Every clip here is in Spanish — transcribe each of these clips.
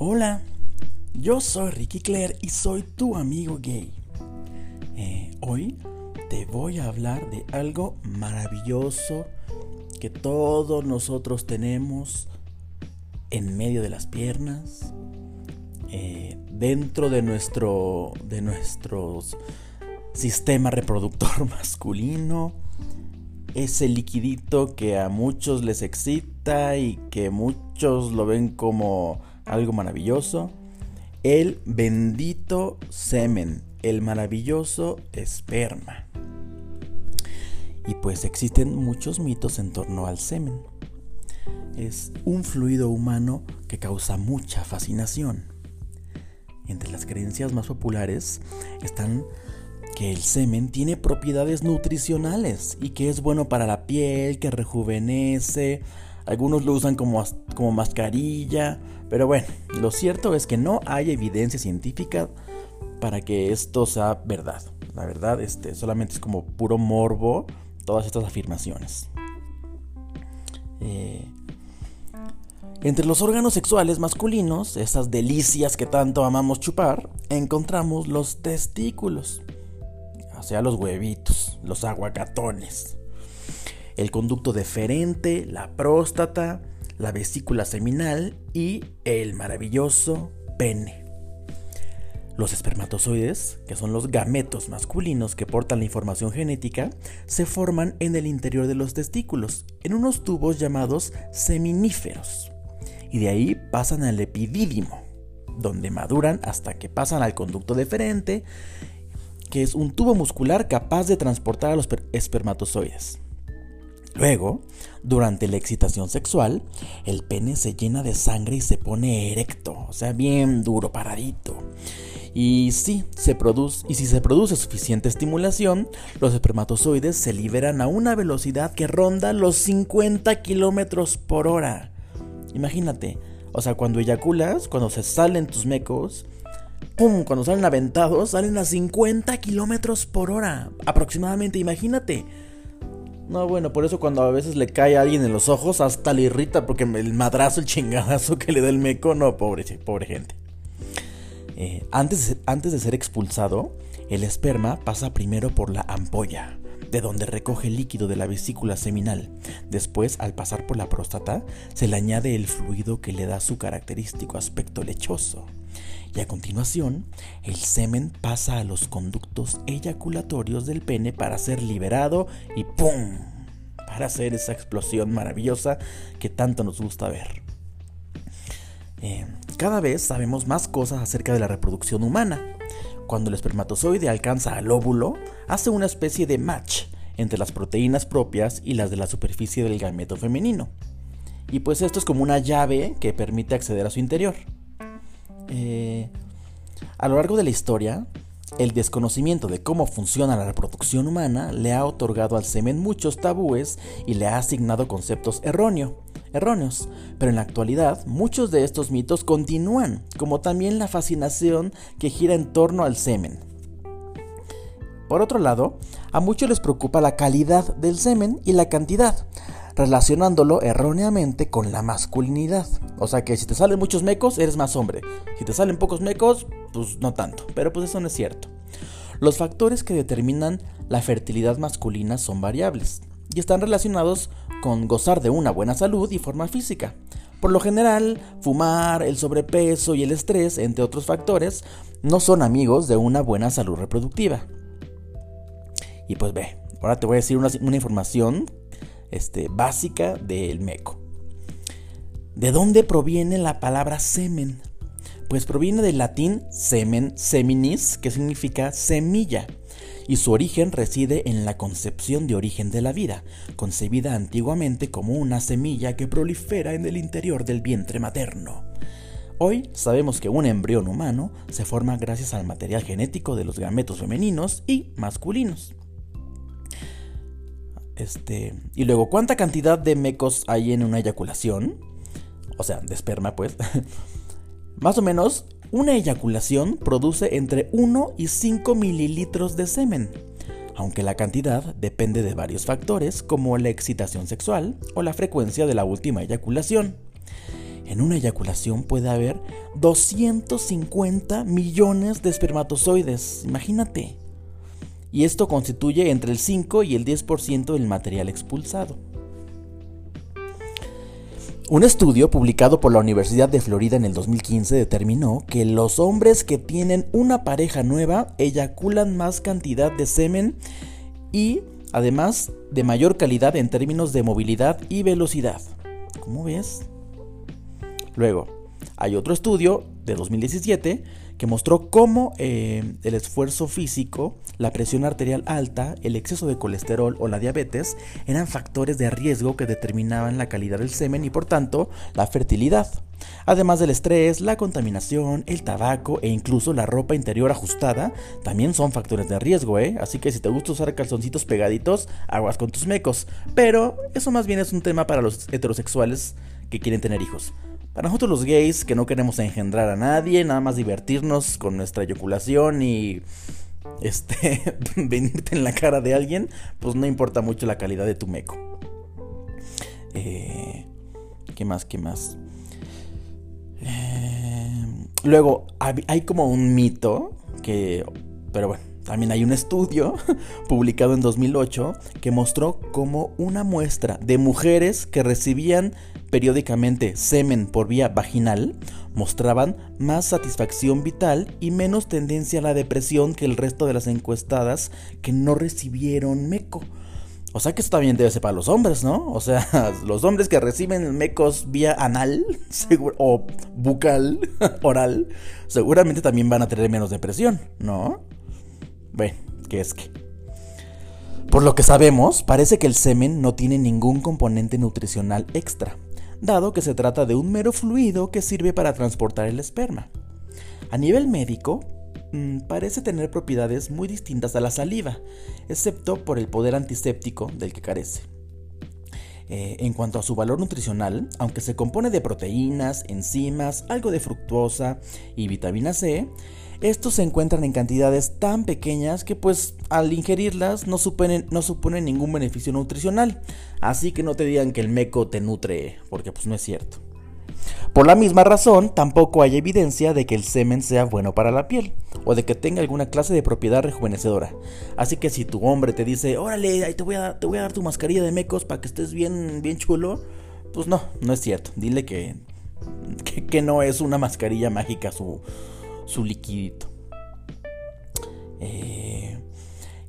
Hola, yo soy Ricky Claire y soy tu amigo gay. Eh, hoy te voy a hablar de algo maravilloso que todos nosotros tenemos en medio de las piernas, eh, dentro de nuestro, de nuestro sistema reproductor masculino, ese liquidito que a muchos les excita y que muchos lo ven como algo maravilloso, el bendito semen, el maravilloso esperma. Y pues existen muchos mitos en torno al semen. Es un fluido humano que causa mucha fascinación. Entre las creencias más populares están que el semen tiene propiedades nutricionales y que es bueno para la piel, que rejuvenece. Algunos lo usan como, como mascarilla, pero bueno, lo cierto es que no hay evidencia científica para que esto sea verdad. La verdad, este, solamente es como puro morbo todas estas afirmaciones. Eh, entre los órganos sexuales masculinos, esas delicias que tanto amamos chupar, encontramos los testículos, o sea, los huevitos, los aguacatones, el conducto deferente, la próstata, la vesícula seminal y el maravilloso pene. Los espermatozoides, que son los gametos masculinos que portan la información genética, se forman en el interior de los testículos, en unos tubos llamados seminíferos, y de ahí pasan al epidídimo, donde maduran hasta que pasan al conducto deferente, que es un tubo muscular capaz de transportar a los espermatozoides. Luego, durante la excitación sexual, el pene se llena de sangre y se pone erecto, o sea, bien duro, paradito. Y si se produce, y si se produce suficiente estimulación, los espermatozoides se liberan a una velocidad que ronda los 50 kilómetros por hora. Imagínate, o sea, cuando eyaculas, cuando se salen tus mecos, ¡pum! Cuando salen aventados, salen a 50 kilómetros por hora. Aproximadamente, imagínate. No, bueno, por eso cuando a veces le cae a alguien en los ojos, hasta le irrita porque el madrazo, el chingadazo que le da el meco, no, pobre, pobre gente. Eh, antes, antes de ser expulsado, el esperma pasa primero por la ampolla, de donde recoge el líquido de la vesícula seminal. Después, al pasar por la próstata, se le añade el fluido que le da su característico aspecto lechoso. Y a continuación, el semen pasa a los conductos eyaculatorios del pene para ser liberado y ¡pum! para hacer esa explosión maravillosa que tanto nos gusta ver. Eh, cada vez sabemos más cosas acerca de la reproducción humana. Cuando el espermatozoide alcanza al óvulo, hace una especie de match entre las proteínas propias y las de la superficie del gameto femenino. Y pues esto es como una llave que permite acceder a su interior. Eh, a lo largo de la historia, el desconocimiento de cómo funciona la reproducción humana le ha otorgado al semen muchos tabúes y le ha asignado conceptos erróneos, pero en la actualidad muchos de estos mitos continúan, como también la fascinación que gira en torno al semen. Por otro lado, a muchos les preocupa la calidad del semen y la cantidad, relacionándolo erróneamente con la masculinidad. O sea que si te salen muchos mecos, eres más hombre. Si te salen pocos mecos, pues no tanto. Pero pues eso no es cierto. Los factores que determinan la fertilidad masculina son variables y están relacionados con gozar de una buena salud y forma física. Por lo general, fumar, el sobrepeso y el estrés, entre otros factores, no son amigos de una buena salud reproductiva. Y pues ve, ahora te voy a decir una, información este, básica del meco. ¿De dónde proviene la palabra semen? Pues proviene del latín semen, seminis, que significa semilla, y su origen reside en la concepción de origen de la vida, concebida antiguamente como una semilla que prolifera en el interior del vientre materno. Hoy sabemos que un embrión humano se forma gracias al material genético de los gametos femeninos y masculinos. Este, y luego, ¿cuánta cantidad de mecos hay en una eyaculación? O sea, de esperma, pues. Más o menos, una eyaculación produce entre 1 y 5 mililitros de semen, aunque la cantidad depende de varios factores como la excitación sexual o la frecuencia de la última eyaculación. En una eyaculación puede haber 250 millones de espermatozoides, imagínate. Y esto constituye entre el 5 y el 10% del material expulsado. Un estudio publicado por la Universidad de Florida en el 2015 determinó que los hombres que tienen una pareja nueva eyaculan más cantidad de semen y además de mayor calidad en términos de movilidad y velocidad. ¿Cómo ves? Luego, hay otro estudio de 2017 que mostró cómo eh, el esfuerzo físico, la presión arterial alta, el exceso de colesterol o la diabetes eran factores de riesgo que determinaban la calidad del semen y por tanto la fertilidad. Además del estrés, la contaminación, el tabaco e incluso la ropa interior ajustada también son factores de riesgo, ¿eh? Así que si te gusta usar calzoncitos pegaditos, aguas con tus mecos. Pero eso más bien es un tema para los heterosexuales que quieren tener hijos. Para nosotros los gays que no queremos engendrar a nadie, nada más divertirnos con nuestra eyaculación y este venirte en la cara de alguien, pues no importa mucho la calidad de tu meco. Eh, ¿Qué más? ¿Qué más? Eh, luego, hay como un mito que... Pero bueno, también hay un estudio publicado en 2008 que mostró cómo una muestra de mujeres que recibían periódicamente semen por vía vaginal mostraban más satisfacción vital y menos tendencia a la depresión que el resto de las encuestadas que no recibieron meco. O sea que esto también debe ser para los hombres, ¿no? O sea, los hombres que reciben mecos vía anal o bucal, oral, seguramente también van a tener menos depresión, ¿no? Bueno, ¿qué es que? Por lo que sabemos, parece que el semen no tiene ningún componente nutricional extra dado que se trata de un mero fluido que sirve para transportar el esperma. A nivel médico, mm, parece tener propiedades muy distintas a la saliva, excepto por el poder antiséptico del que carece. Eh, en cuanto a su valor nutricional, aunque se compone de proteínas, enzimas, algo de fructuosa y vitamina C, estos se encuentran en cantidades tan pequeñas que pues al ingerirlas no suponen, no suponen ningún beneficio nutricional. Así que no te digan que el meco te nutre, porque pues no es cierto. Por la misma razón, tampoco hay evidencia de que el semen sea bueno para la piel o de que tenga alguna clase de propiedad rejuvenecedora. Así que si tu hombre te dice, órale, ahí te voy a, te voy a dar tu mascarilla de mecos para que estés bien, bien chulo, pues no, no es cierto. Dile que, que no es una mascarilla mágica su, su liquidito. Eh,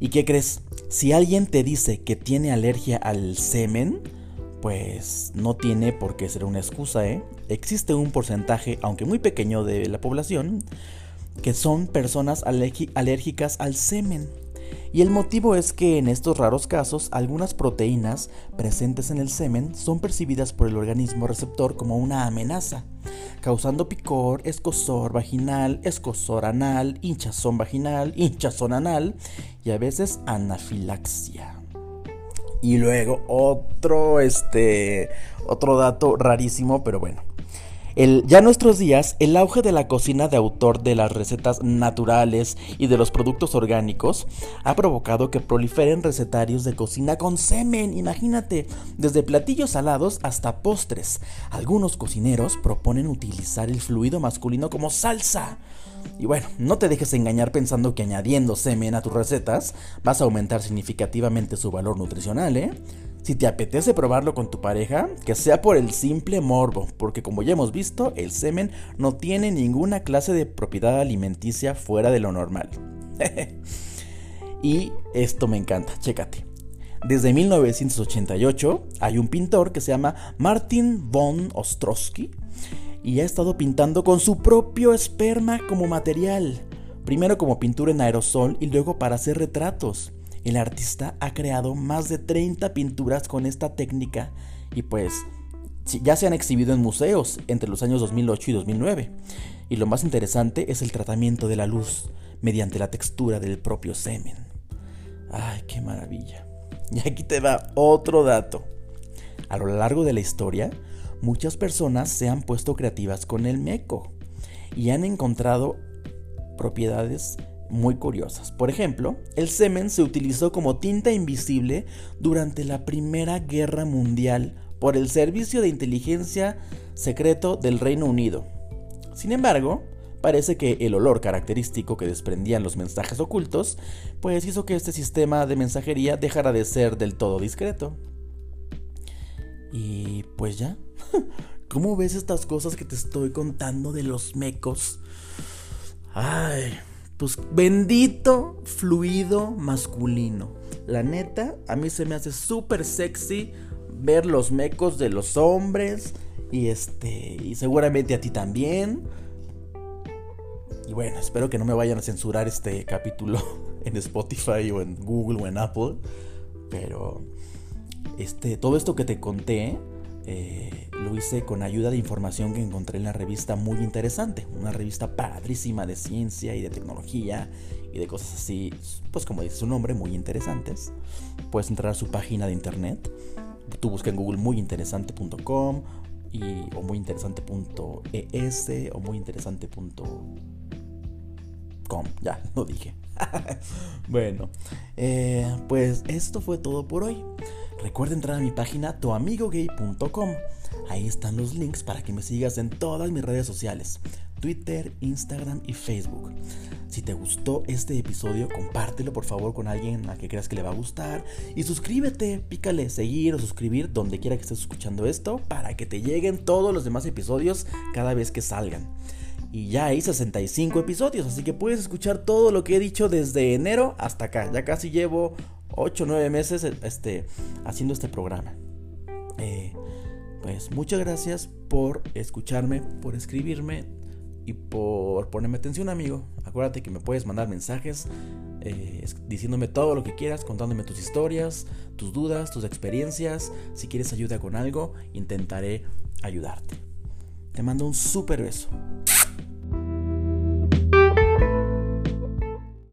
¿Y qué crees? Si alguien te dice que tiene alergia al semen, pues no tiene por qué ser una excusa, ¿eh? Existe un porcentaje, aunque muy pequeño, de la población que son personas alérgicas al semen. Y el motivo es que en estos raros casos algunas proteínas presentes en el semen son percibidas por el organismo receptor como una amenaza, causando picor, escosor vaginal, escosor anal, hinchazón vaginal, hinchazón anal y a veces anafilaxia. Y luego otro este otro dato rarísimo, pero bueno ya en nuestros días, el auge de la cocina de autor de las recetas naturales y de los productos orgánicos ha provocado que proliferen recetarios de cocina con semen, imagínate, desde platillos salados hasta postres. Algunos cocineros proponen utilizar el fluido masculino como salsa. Y bueno, no te dejes engañar pensando que añadiendo semen a tus recetas vas a aumentar significativamente su valor nutricional, ¿eh? Si te apetece probarlo con tu pareja, que sea por el simple morbo, porque como ya hemos visto, el semen no tiene ninguna clase de propiedad alimenticia fuera de lo normal. y esto me encanta, chécate. Desde 1988 hay un pintor que se llama Martin von Ostrowski y ha estado pintando con su propio esperma como material, primero como pintura en aerosol y luego para hacer retratos. El artista ha creado más de 30 pinturas con esta técnica y pues ya se han exhibido en museos entre los años 2008 y 2009. Y lo más interesante es el tratamiento de la luz mediante la textura del propio semen. Ay, qué maravilla. Y aquí te va otro dato. A lo largo de la historia, muchas personas se han puesto creativas con el meco y han encontrado propiedades muy curiosas. Por ejemplo, el semen se utilizó como tinta invisible durante la Primera Guerra Mundial por el Servicio de Inteligencia Secreto del Reino Unido. Sin embargo, parece que el olor característico que desprendían los mensajes ocultos, pues hizo que este sistema de mensajería dejara de ser del todo discreto. Y pues ya, ¿cómo ves estas cosas que te estoy contando de los mecos? Ay, pues bendito fluido masculino. La neta, a mí se me hace súper sexy ver los mecos de los hombres. Y este, y seguramente a ti también. Y bueno, espero que no me vayan a censurar este capítulo en Spotify o en Google o en Apple. Pero este, todo esto que te conté eh, lo hice con ayuda de información que encontré en la revista muy interesante, una revista padrísima de ciencia y de tecnología y de cosas así, pues como dice su nombre, muy interesantes. Puedes entrar a su página de internet, tú busca en Google muyinteresante.com o muyinteresante.es o muyinteresante.com, ya, lo dije. bueno, eh, pues esto fue todo por hoy. Recuerda entrar a mi página tuamigogay.com. Ahí están los links para que me sigas en todas mis redes sociales, Twitter, Instagram y Facebook. Si te gustó este episodio, compártelo por favor con alguien a que creas que le va a gustar y suscríbete, pícale seguir o suscribir donde quiera que estés escuchando esto para que te lleguen todos los demás episodios cada vez que salgan. Y ya hay 65 episodios, así que puedes escuchar todo lo que he dicho desde enero hasta acá. Ya casi llevo 8 o 9 meses este, haciendo este programa. Eh, pues muchas gracias por escucharme, por escribirme y por ponerme atención, amigo. Acuérdate que me puedes mandar mensajes eh, diciéndome todo lo que quieras, contándome tus historias, tus dudas, tus experiencias. Si quieres ayuda con algo, intentaré ayudarte. Te mando un super beso.